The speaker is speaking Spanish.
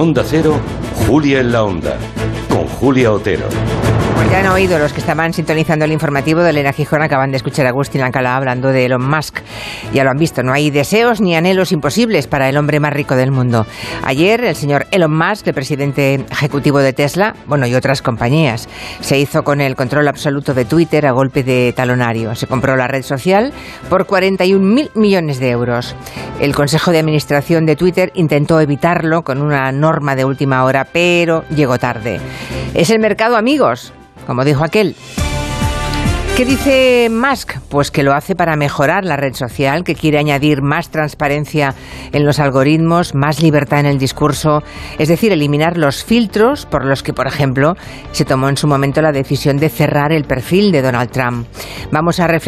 Onda Cero, Julia en la Onda, con Julia Otero. Pues ya han oído los que estaban sintonizando el informativo de Elena Gijón, acaban de escuchar a Agustín Alcalá hablando de Elon Musk. Ya lo han visto, no hay deseos ni anhelos imposibles para el hombre más rico del mundo. Ayer el señor Elon Musk, el presidente ejecutivo de Tesla, bueno, y otras compañías, se hizo con el control absoluto de Twitter a golpe de talonario. Se compró la red social por 41 mil millones de euros. El Consejo de Administración de Twitter intentó evitarlo con una norma de última hora, pero llegó tarde. Es el mercado, amigos como dijo aquel. ¿Qué dice Musk? Pues que lo hace para mejorar la red social, que quiere añadir más transparencia en los algoritmos, más libertad en el discurso, es decir, eliminar los filtros por los que, por ejemplo, se tomó en su momento la decisión de cerrar el perfil de Donald Trump. Vamos a reflexionar